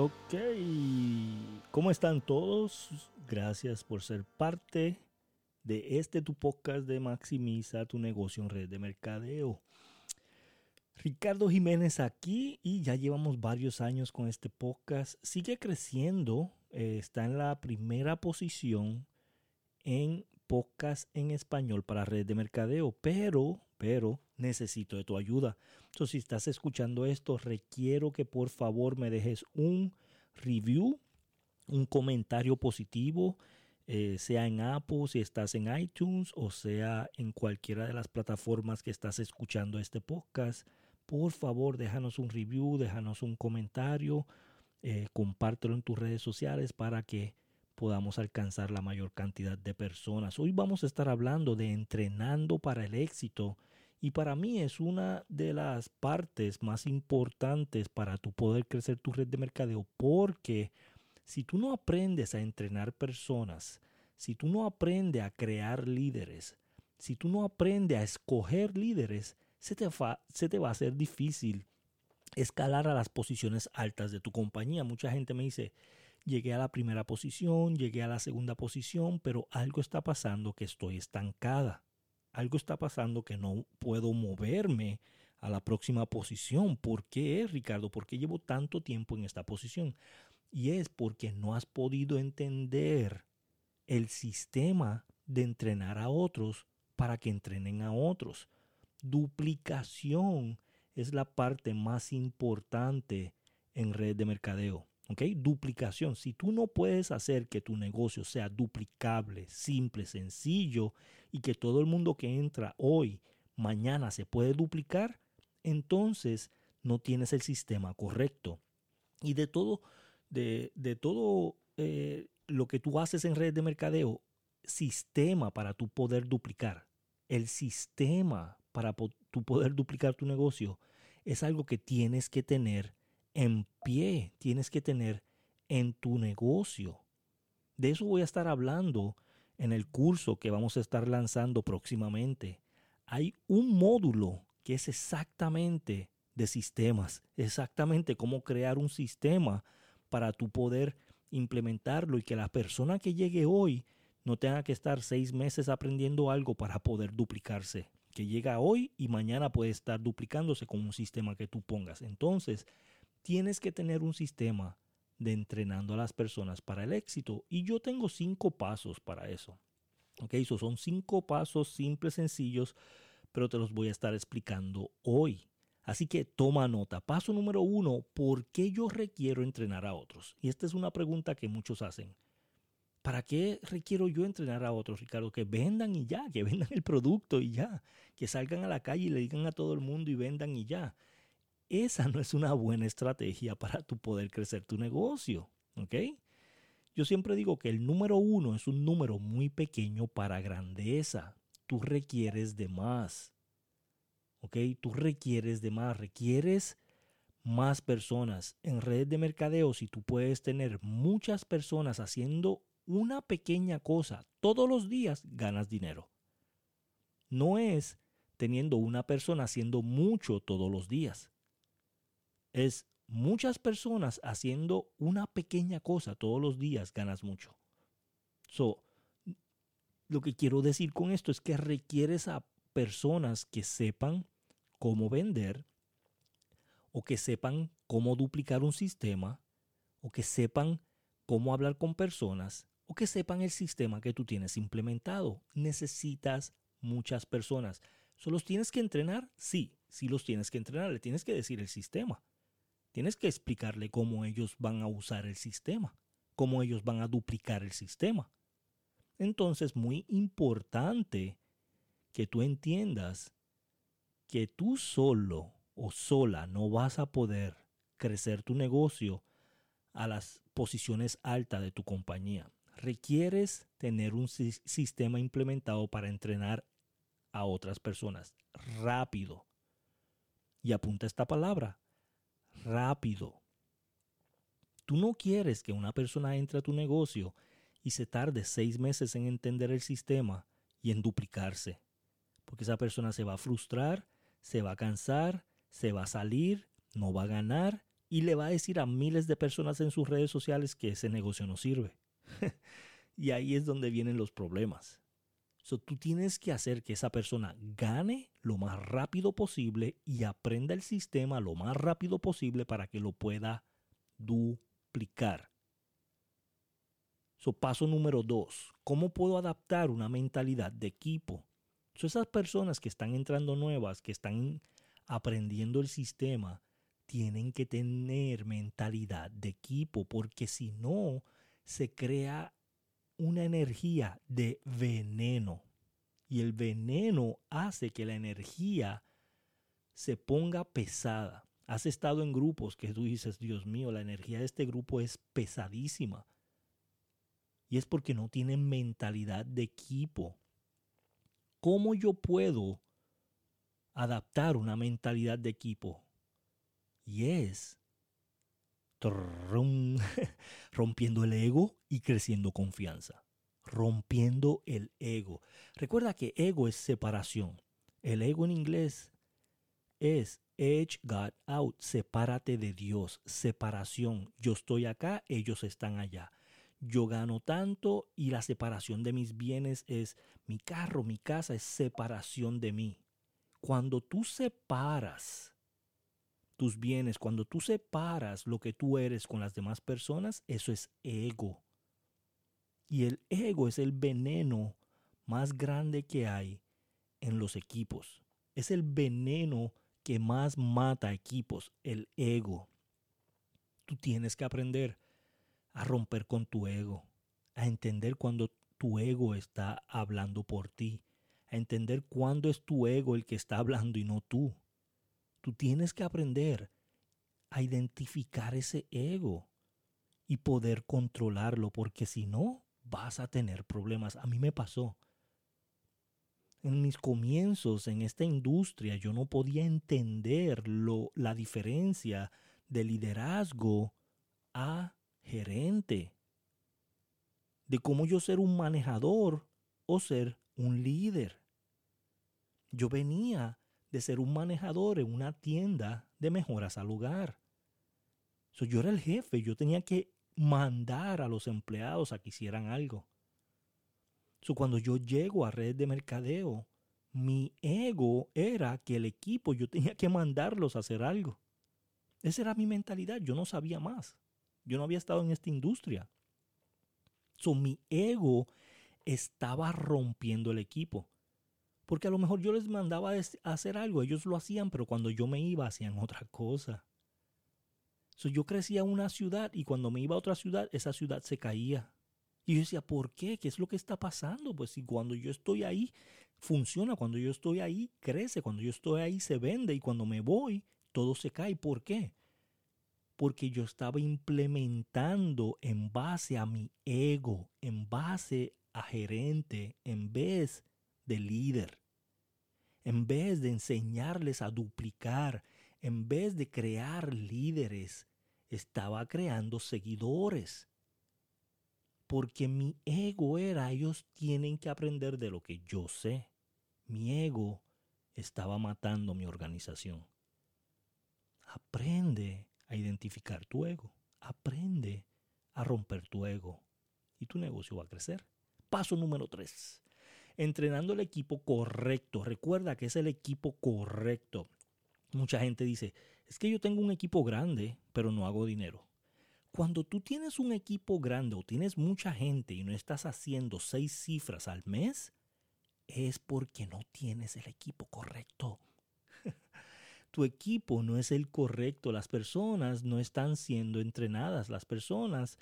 Ok, ¿cómo están todos? Gracias por ser parte de este tu podcast de Maximiza tu negocio en red de mercadeo. Ricardo Jiménez aquí y ya llevamos varios años con este podcast. Sigue creciendo, eh, está en la primera posición en podcast en español para red de mercadeo, pero, pero necesito de tu ayuda. Entonces, si estás escuchando esto, requiero que por favor me dejes un review, un comentario positivo, eh, sea en Apple, si estás en iTunes o sea en cualquiera de las plataformas que estás escuchando este podcast. Por favor, déjanos un review, déjanos un comentario, eh, compártelo en tus redes sociales para que podamos alcanzar la mayor cantidad de personas. Hoy vamos a estar hablando de entrenando para el éxito y para mí es una de las partes más importantes para tu poder crecer tu red de mercadeo porque si tú no aprendes a entrenar personas, si tú no aprendes a crear líderes, si tú no aprendes a escoger líderes, se te, se te va a hacer difícil escalar a las posiciones altas de tu compañía. Mucha gente me dice, llegué a la primera posición, llegué a la segunda posición, pero algo está pasando que estoy estancada algo está pasando que no puedo moverme a la próxima posición. ¿Por qué, Ricardo? ¿Por qué llevo tanto tiempo en esta posición? Y es porque no has podido entender el sistema de entrenar a otros para que entrenen a otros. Duplicación es la parte más importante en red de mercadeo. ¿Ok? Duplicación. Si tú no puedes hacer que tu negocio sea duplicable, simple, sencillo y que todo el mundo que entra hoy, mañana se puede duplicar, entonces no tienes el sistema correcto. Y de todo, de, todo eh, lo que tú haces en red de mercadeo, sistema para tu poder duplicar. El sistema para tu poder duplicar tu negocio es algo que tienes que tener en pie tienes que tener en tu negocio. De eso voy a estar hablando en el curso que vamos a estar lanzando próximamente. Hay un módulo que es exactamente de sistemas, exactamente cómo crear un sistema para tu poder implementarlo y que la persona que llegue hoy no tenga que estar seis meses aprendiendo algo para poder duplicarse. Que llega hoy y mañana puede estar duplicándose con un sistema que tú pongas. Entonces, tienes que tener un sistema de entrenando a las personas para el éxito. Y yo tengo cinco pasos para eso. Ok, esos son cinco pasos simples, sencillos, pero te los voy a estar explicando hoy. Así que toma nota. Paso número uno, ¿por qué yo requiero entrenar a otros? Y esta es una pregunta que muchos hacen. ¿Para qué requiero yo entrenar a otros, Ricardo? Que vendan y ya, que vendan el producto y ya, que salgan a la calle y le digan a todo el mundo y vendan y ya esa no es una buena estrategia para tu poder crecer tu negocio. ¿Ok? Yo siempre digo que el número uno es un número muy pequeño para grandeza. Tú requieres de más. ¿Ok? Tú requieres de más. Requieres más personas. En redes de mercadeo, si tú puedes tener muchas personas haciendo una pequeña cosa todos los días, ganas dinero. No es teniendo una persona haciendo mucho todos los días es muchas personas haciendo una pequeña cosa todos los días ganas mucho. So, lo que quiero decir con esto es que requieres a personas que sepan cómo vender o que sepan cómo duplicar un sistema o que sepan cómo hablar con personas o que sepan el sistema que tú tienes implementado. Necesitas muchas personas. ¿Solo los tienes que entrenar? Sí, sí los tienes que entrenar. Le tienes que decir el sistema. Tienes que explicarle cómo ellos van a usar el sistema, cómo ellos van a duplicar el sistema. Entonces, muy importante que tú entiendas que tú solo o sola no vas a poder crecer tu negocio a las posiciones altas de tu compañía. Requieres tener un sistema implementado para entrenar a otras personas rápido. Y apunta esta palabra, rápido. Tú no quieres que una persona entre a tu negocio y se tarde seis meses en entender el sistema y en duplicarse. Porque esa persona se va a frustrar, se va a cansar, se va a salir, no va a ganar y le va a decir a miles de personas en sus redes sociales que ese negocio no sirve. y ahí es donde vienen los problemas. So, tú tienes que hacer que esa persona gane lo más rápido posible y aprenda el sistema lo más rápido posible para que lo pueda duplicar. So, paso número dos, ¿cómo puedo adaptar una mentalidad de equipo? So, esas personas que están entrando nuevas, que están aprendiendo el sistema, tienen que tener mentalidad de equipo, porque si no, se crea una energía de veneno. Y el veneno hace que la energía se ponga pesada. Has estado en grupos que tú dices, Dios mío, la energía de este grupo es pesadísima. Y es porque no tienen mentalidad de equipo. ¿Cómo yo puedo adaptar una mentalidad de equipo? Y es rompiendo el ego y creciendo confianza. Rompiendo el ego. Recuerda que ego es separación. El ego en inglés es edge God out. Sepárate de Dios. Separación. Yo estoy acá, ellos están allá. Yo gano tanto y la separación de mis bienes es mi carro, mi casa, es separación de mí. Cuando tú separas tus bienes, cuando tú separas lo que tú eres con las demás personas, eso es ego. Y el ego es el veneno más grande que hay en los equipos. Es el veneno que más mata equipos, el ego. Tú tienes que aprender a romper con tu ego, a entender cuando tu ego está hablando por ti, a entender cuándo es tu ego el que está hablando y no tú. Tú tienes que aprender a identificar ese ego y poder controlarlo, porque si no, vas a tener problemas. A mí me pasó. En mis comienzos en esta industria yo no podía entender lo, la diferencia de liderazgo a gerente. De cómo yo ser un manejador o ser un líder. Yo venía de ser un manejador en una tienda de mejoras al hogar. yo era el jefe, yo tenía que mandar a los empleados a que hicieran algo. So, cuando yo llego a redes de mercadeo, mi ego era que el equipo yo tenía que mandarlos a hacer algo. Esa era mi mentalidad, yo no sabía más. Yo no había estado en esta industria. So, mi ego estaba rompiendo el equipo. Porque a lo mejor yo les mandaba a hacer algo, ellos lo hacían, pero cuando yo me iba hacían otra cosa. yo crecía en una ciudad y cuando me iba a otra ciudad, esa ciudad se caía. Y yo decía, ¿por qué? ¿Qué es lo que está pasando? Pues si cuando yo estoy ahí, funciona. Cuando yo estoy ahí, crece. Cuando yo estoy ahí, se vende. Y cuando me voy, todo se cae. ¿Por qué? Porque yo estaba implementando en base a mi ego, en base a gerente, en vez de líder. En vez de enseñarles a duplicar, en vez de crear líderes, estaba creando seguidores. Porque mi ego era, ellos tienen que aprender de lo que yo sé. Mi ego estaba matando mi organización. Aprende a identificar tu ego. Aprende a romper tu ego. Y tu negocio va a crecer. Paso número tres entrenando el equipo correcto. Recuerda que es el equipo correcto. Mucha gente dice, es que yo tengo un equipo grande, pero no hago dinero. Cuando tú tienes un equipo grande o tienes mucha gente y no estás haciendo seis cifras al mes, es porque no tienes el equipo correcto. tu equipo no es el correcto, las personas no están siendo entrenadas, las personas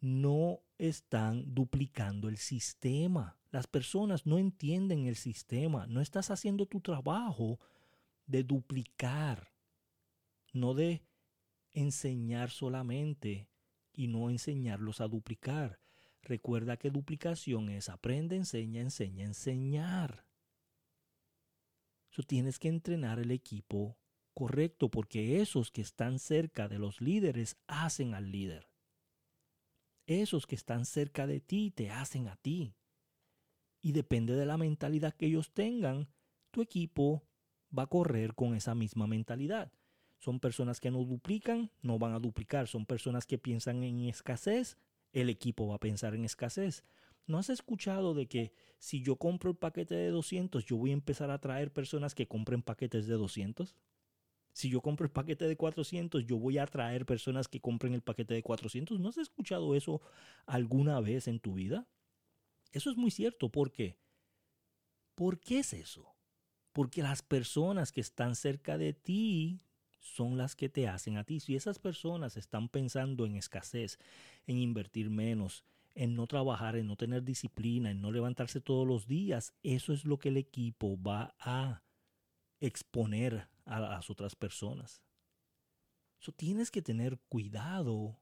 no están duplicando el sistema. Las personas no entienden el sistema. No estás haciendo tu trabajo de duplicar, no de enseñar solamente y no enseñarlos a duplicar. Recuerda que duplicación es aprende, enseña, enseña, enseñar. Eso tienes que entrenar el equipo correcto porque esos que están cerca de los líderes hacen al líder. Esos que están cerca de ti te hacen a ti. Y depende de la mentalidad que ellos tengan, tu equipo va a correr con esa misma mentalidad. Son personas que no duplican, no van a duplicar. Son personas que piensan en escasez, el equipo va a pensar en escasez. ¿No has escuchado de que si yo compro el paquete de 200, yo voy a empezar a traer personas que compren paquetes de 200? Si yo compro el paquete de 400, yo voy a atraer personas que compren el paquete de 400. ¿No has escuchado eso alguna vez en tu vida? Eso es muy cierto. ¿Por qué? ¿Por qué es eso? Porque las personas que están cerca de ti son las que te hacen a ti. Si esas personas están pensando en escasez, en invertir menos, en no trabajar, en no tener disciplina, en no levantarse todos los días, eso es lo que el equipo va a exponer a las otras personas. So, tienes que tener cuidado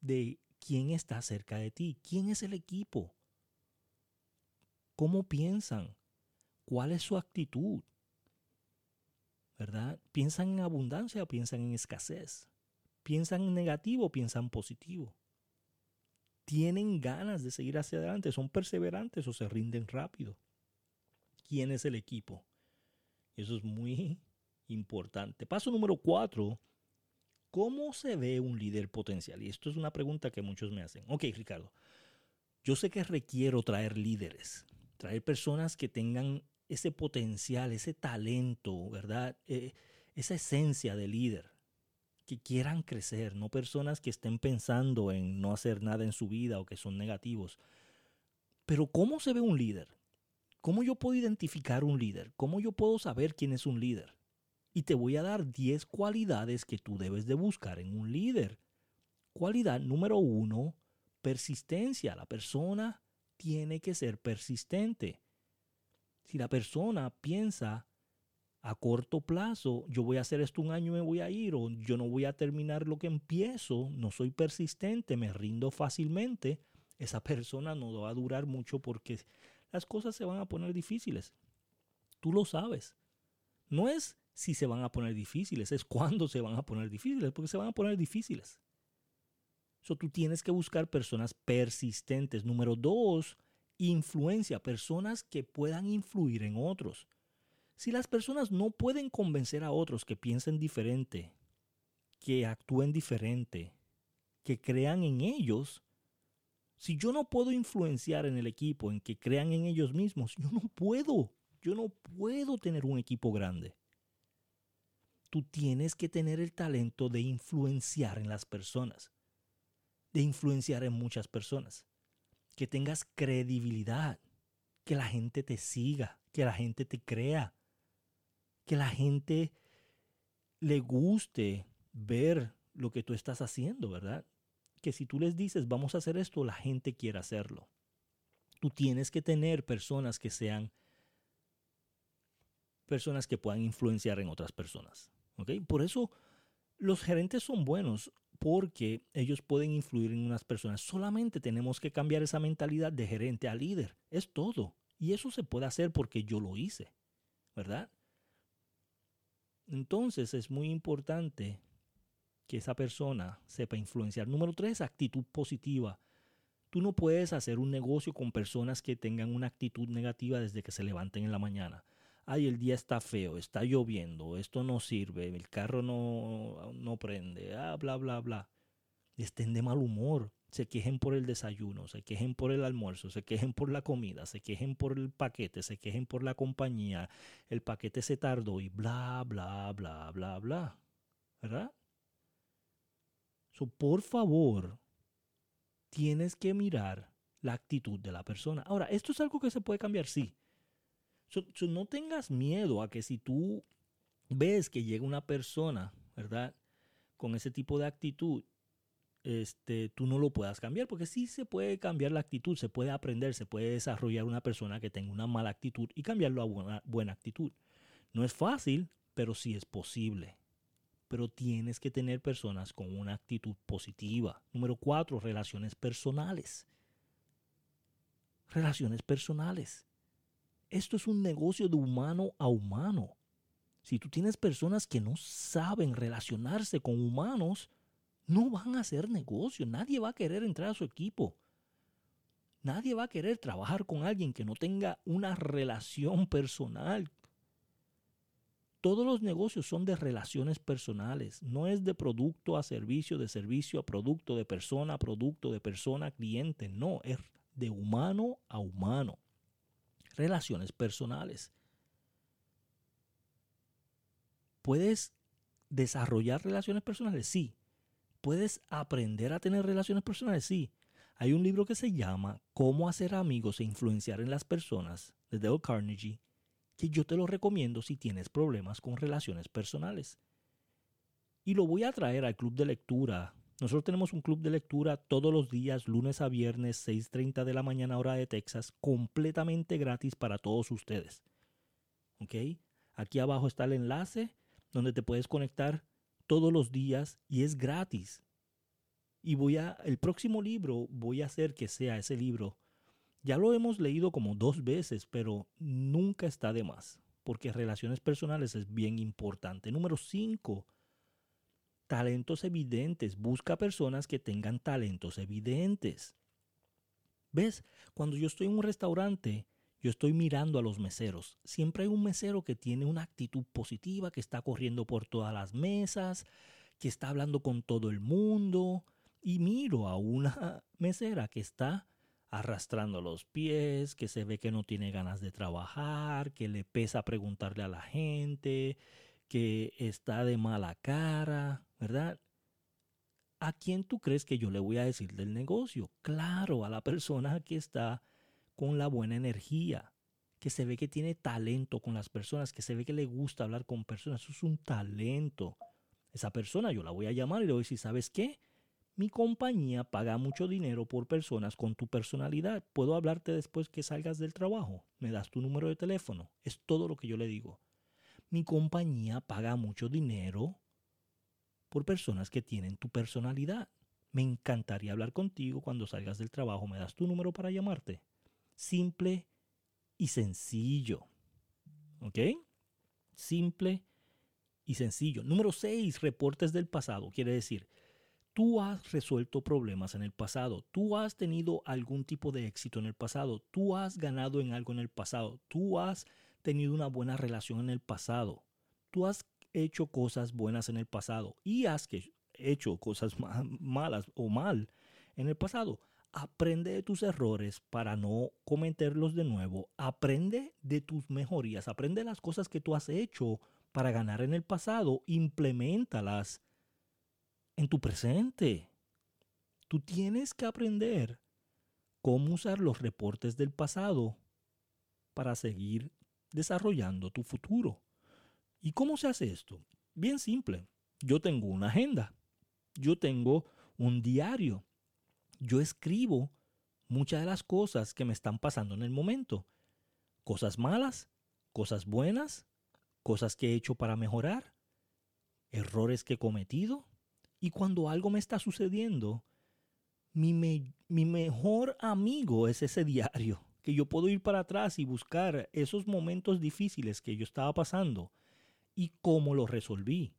de quién está cerca de ti, quién es el equipo, cómo piensan, cuál es su actitud. ¿verdad? ¿Piensan en abundancia o piensan en escasez? ¿Piensan en negativo o piensan positivo? ¿Tienen ganas de seguir hacia adelante? ¿Son perseverantes o se rinden rápido? ¿Quién es el equipo? Eso es muy importante. Paso número cuatro. ¿Cómo se ve un líder potencial? Y esto es una pregunta que muchos me hacen. Ok, Ricardo. Yo sé que requiero traer líderes, traer personas que tengan ese potencial, ese talento, ¿verdad? Eh, esa esencia de líder, que quieran crecer, no personas que estén pensando en no hacer nada en su vida o que son negativos. Pero ¿cómo se ve un líder? ¿Cómo yo puedo identificar un líder? ¿Cómo yo puedo saber quién es un líder? Y te voy a dar 10 cualidades que tú debes de buscar en un líder. Cualidad número uno, persistencia. La persona tiene que ser persistente. Si la persona piensa a corto plazo, yo voy a hacer esto un año y me voy a ir, o yo no voy a terminar lo que empiezo, no soy persistente, me rindo fácilmente, esa persona no va a durar mucho porque las cosas se van a poner difíciles. Tú lo sabes. No es si se van a poner difíciles, es cuándo se van a poner difíciles, porque se van a poner difíciles. So, tú tienes que buscar personas persistentes. Número dos, influencia, personas que puedan influir en otros. Si las personas no pueden convencer a otros que piensen diferente, que actúen diferente, que crean en ellos, si yo no puedo influenciar en el equipo, en que crean en ellos mismos, yo no puedo, yo no puedo tener un equipo grande. Tú tienes que tener el talento de influenciar en las personas, de influenciar en muchas personas que tengas credibilidad, que la gente te siga, que la gente te crea, que la gente le guste ver lo que tú estás haciendo, ¿verdad? Que si tú les dices, vamos a hacer esto, la gente quiere hacerlo. Tú tienes que tener personas que sean personas que puedan influenciar en otras personas. ¿Ok? Por eso los gerentes son buenos porque ellos pueden influir en unas personas. Solamente tenemos que cambiar esa mentalidad de gerente a líder. Es todo. Y eso se puede hacer porque yo lo hice, ¿verdad? Entonces es muy importante que esa persona sepa influenciar. Número tres, actitud positiva. Tú no puedes hacer un negocio con personas que tengan una actitud negativa desde que se levanten en la mañana ay, el día está feo, está lloviendo, esto no sirve, el carro no, no prende, ah, bla, bla, bla. Estén de mal humor, se quejen por el desayuno, se quejen por el almuerzo, se quejen por la comida, se quejen por el paquete, se quejen por la compañía, el paquete se tardó y bla, bla, bla, bla, bla. ¿Verdad? So, por favor, tienes que mirar la actitud de la persona. Ahora, ¿esto es algo que se puede cambiar? Sí no tengas miedo a que si tú ves que llega una persona, ¿verdad? Con ese tipo de actitud, este, tú no lo puedas cambiar, porque sí se puede cambiar la actitud, se puede aprender, se puede desarrollar una persona que tenga una mala actitud y cambiarlo a una buena actitud. No es fácil, pero sí es posible. Pero tienes que tener personas con una actitud positiva. Número cuatro, relaciones personales. Relaciones personales. Esto es un negocio de humano a humano. Si tú tienes personas que no saben relacionarse con humanos, no van a hacer negocio. Nadie va a querer entrar a su equipo. Nadie va a querer trabajar con alguien que no tenga una relación personal. Todos los negocios son de relaciones personales, no es de producto a servicio, de servicio a producto, de persona a producto, de persona a cliente, no, es de humano a humano. Relaciones personales. ¿Puedes desarrollar relaciones personales? Sí. ¿Puedes aprender a tener relaciones personales? Sí. Hay un libro que se llama Cómo hacer amigos e influenciar en las personas de Dale Carnegie que yo te lo recomiendo si tienes problemas con relaciones personales. Y lo voy a traer al club de lectura. Nosotros tenemos un club de lectura todos los días, lunes a viernes, 6.30 de la mañana hora de Texas, completamente gratis para todos ustedes. ¿Ok? Aquí abajo está el enlace donde te puedes conectar todos los días y es gratis. Y voy a, el próximo libro voy a hacer que sea ese libro ya lo hemos leído como dos veces, pero nunca está de más, porque relaciones personales es bien importante. Número cinco, talentos evidentes. Busca personas que tengan talentos evidentes. ¿Ves? Cuando yo estoy en un restaurante, yo estoy mirando a los meseros. Siempre hay un mesero que tiene una actitud positiva, que está corriendo por todas las mesas, que está hablando con todo el mundo. Y miro a una mesera que está arrastrando los pies, que se ve que no tiene ganas de trabajar, que le pesa preguntarle a la gente, que está de mala cara, ¿verdad? ¿A quién tú crees que yo le voy a decir del negocio? Claro, a la persona que está con la buena energía, que se ve que tiene talento con las personas, que se ve que le gusta hablar con personas. Eso es un talento. Esa persona yo la voy a llamar y le voy a decir, ¿sabes qué? Mi compañía paga mucho dinero por personas con tu personalidad. Puedo hablarte después que salgas del trabajo. Me das tu número de teléfono. Es todo lo que yo le digo. Mi compañía paga mucho dinero por personas que tienen tu personalidad. Me encantaría hablar contigo cuando salgas del trabajo. ¿Me das tu número para llamarte? Simple y sencillo. ¿Ok? Simple y sencillo. Número 6. Reportes del pasado. Quiere decir, Tú has resuelto problemas en el pasado, tú has tenido algún tipo de éxito en el pasado, tú has ganado en algo en el pasado, tú has tenido una buena relación en el pasado, tú has hecho cosas buenas en el pasado y has hecho cosas malas o mal en el pasado. Aprende de tus errores para no cometerlos de nuevo. Aprende de tus mejorías. Aprende las cosas que tú has hecho para ganar en el pasado. Implementalas en tu presente. Tú tienes que aprender cómo usar los reportes del pasado para seguir desarrollando tu futuro. ¿Y cómo se hace esto? Bien simple. Yo tengo una agenda. Yo tengo un diario. Yo escribo muchas de las cosas que me están pasando en el momento. Cosas malas, cosas buenas, cosas que he hecho para mejorar, errores que he cometido, y cuando algo me está sucediendo, mi, mi mejor amigo es ese diario, que yo puedo ir para atrás y buscar esos momentos difíciles que yo estaba pasando y cómo lo resolví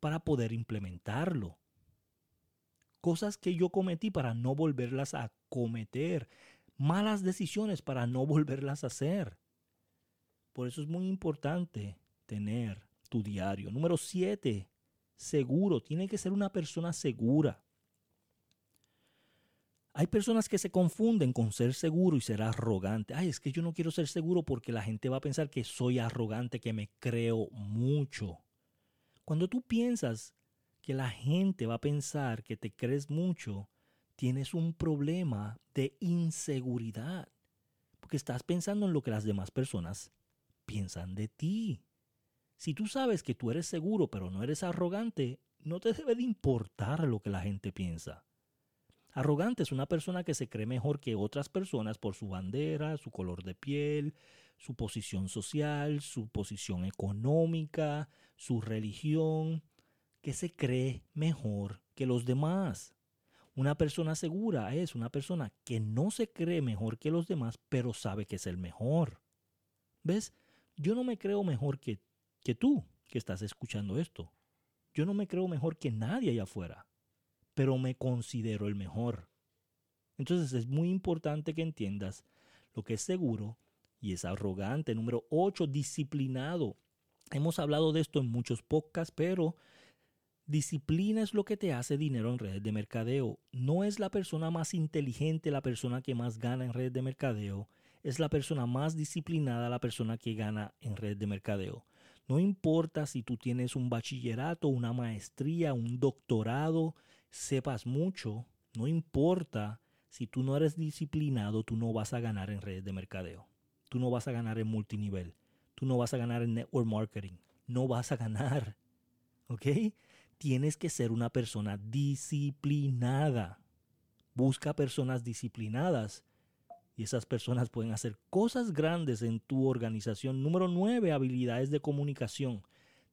para poder implementarlo. Cosas que yo cometí para no volverlas a cometer. Malas decisiones para no volverlas a hacer. Por eso es muy importante tener tu diario. Número 7 seguro, tiene que ser una persona segura. Hay personas que se confunden con ser seguro y ser arrogante. Ay, es que yo no quiero ser seguro porque la gente va a pensar que soy arrogante, que me creo mucho. Cuando tú piensas que la gente va a pensar que te crees mucho, tienes un problema de inseguridad. Porque estás pensando en lo que las demás personas piensan de ti. Si tú sabes que tú eres seguro pero no eres arrogante, no te debe de importar lo que la gente piensa. Arrogante es una persona que se cree mejor que otras personas por su bandera, su color de piel, su posición social, su posición económica, su religión, que se cree mejor que los demás. Una persona segura es una persona que no se cree mejor que los demás, pero sabe que es el mejor. ¿Ves? Yo no me creo mejor que que tú que estás escuchando esto. Yo no me creo mejor que nadie allá afuera, pero me considero el mejor. Entonces es muy importante que entiendas lo que es seguro y es arrogante. Número 8, disciplinado. Hemos hablado de esto en muchos podcasts, pero disciplina es lo que te hace dinero en redes de mercadeo. No es la persona más inteligente la persona que más gana en redes de mercadeo. Es la persona más disciplinada la persona que gana en redes de mercadeo. No importa si tú tienes un bachillerato, una maestría, un doctorado, sepas mucho, no importa si tú no eres disciplinado, tú no vas a ganar en redes de mercadeo. Tú no vas a ganar en multinivel. Tú no vas a ganar en network marketing. No vas a ganar. ¿Ok? Tienes que ser una persona disciplinada. Busca personas disciplinadas y esas personas pueden hacer cosas grandes en tu organización. Número nueve, habilidades de comunicación.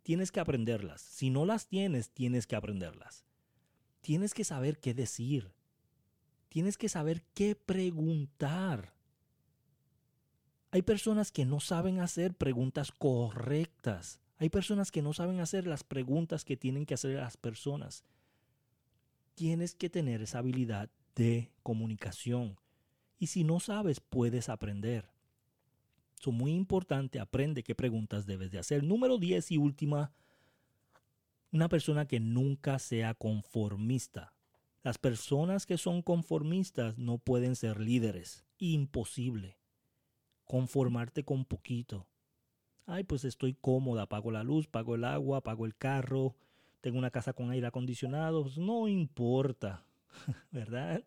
Tienes que aprenderlas. Si no las tienes, tienes que aprenderlas. Tienes que saber qué decir. Tienes que saber qué preguntar. Hay personas que no saben hacer preguntas correctas. Hay personas que no saben hacer las preguntas que tienen que hacer las personas. Tienes que tener esa habilidad de comunicación. Y si no sabes, puedes aprender. Es muy importante, aprende qué preguntas debes de hacer. Número 10 y última, una persona que nunca sea conformista. Las personas que son conformistas no pueden ser líderes. Imposible conformarte con poquito. Ay, pues estoy cómoda, pago la luz, pago el agua, pago el carro, tengo una casa con aire acondicionado, pues no importa, ¿verdad?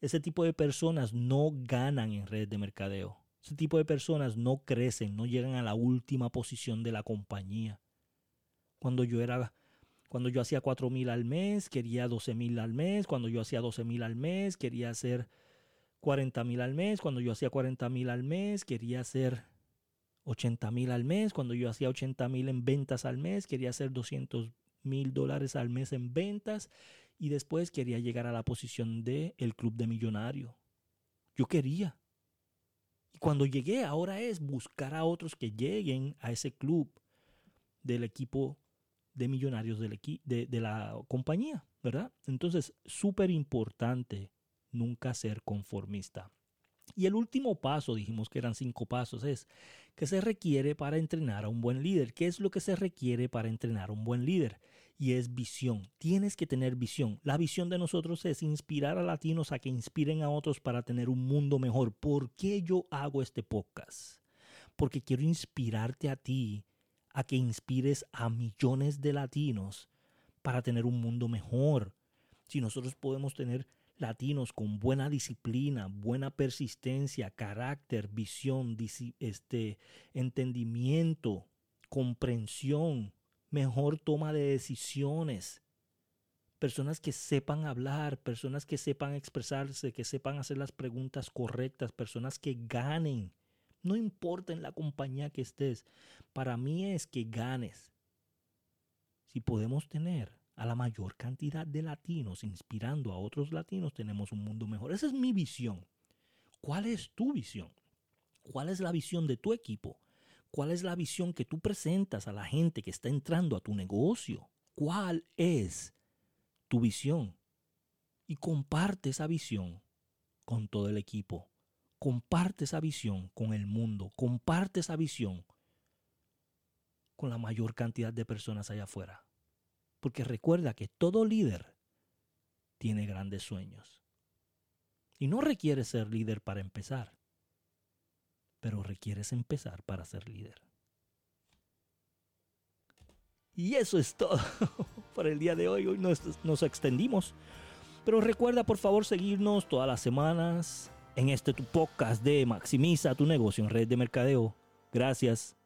Ese tipo de personas no ganan en red de mercadeo. Ese tipo de personas no crecen, no llegan a la última posición de la compañía. Cuando yo era cuando yo hacía 4 mil al mes, quería 12 mil al mes. Cuando yo hacía 12 mil al mes, quería hacer 40 mil al mes. Cuando yo hacía 40 mil al mes, quería hacer 80 mil al mes. Cuando yo hacía 80 mil en ventas al mes, quería hacer 200 mil dólares al mes en ventas. Y después quería llegar a la posición de el club de millonario. Yo quería. Y cuando llegué, ahora es buscar a otros que lleguen a ese club del equipo de millonarios de, de la compañía, ¿verdad? Entonces, súper importante nunca ser conformista. Y el último paso, dijimos que eran cinco pasos, es que se requiere para entrenar a un buen líder. ¿Qué es lo que se requiere para entrenar a un buen líder? Y es visión. Tienes que tener visión. La visión de nosotros es inspirar a latinos a que inspiren a otros para tener un mundo mejor. ¿Por qué yo hago este podcast? Porque quiero inspirarte a ti a que inspires a millones de latinos para tener un mundo mejor. Si nosotros podemos tener latinos con buena disciplina, buena persistencia, carácter, visión, este, entendimiento, comprensión, mejor toma de decisiones. Personas que sepan hablar, personas que sepan expresarse, que sepan hacer las preguntas correctas, personas que ganen. No importa en la compañía que estés, para mí es que ganes. Si podemos tener a la mayor cantidad de latinos, inspirando a otros latinos, tenemos un mundo mejor. Esa es mi visión. ¿Cuál es tu visión? ¿Cuál es la visión de tu equipo? ¿Cuál es la visión que tú presentas a la gente que está entrando a tu negocio? ¿Cuál es tu visión? Y comparte esa visión con todo el equipo. Comparte esa visión con el mundo. Comparte esa visión con la mayor cantidad de personas allá afuera. Porque recuerda que todo líder tiene grandes sueños. Y no requiere ser líder para empezar, pero requieres empezar para ser líder. Y eso es todo por el día de hoy. Hoy nos, nos, extendimos. Pero recuerda por favor seguirnos todas las semanas en este tu podcast de Maximiza tu negocio en red de mercadeo. Gracias.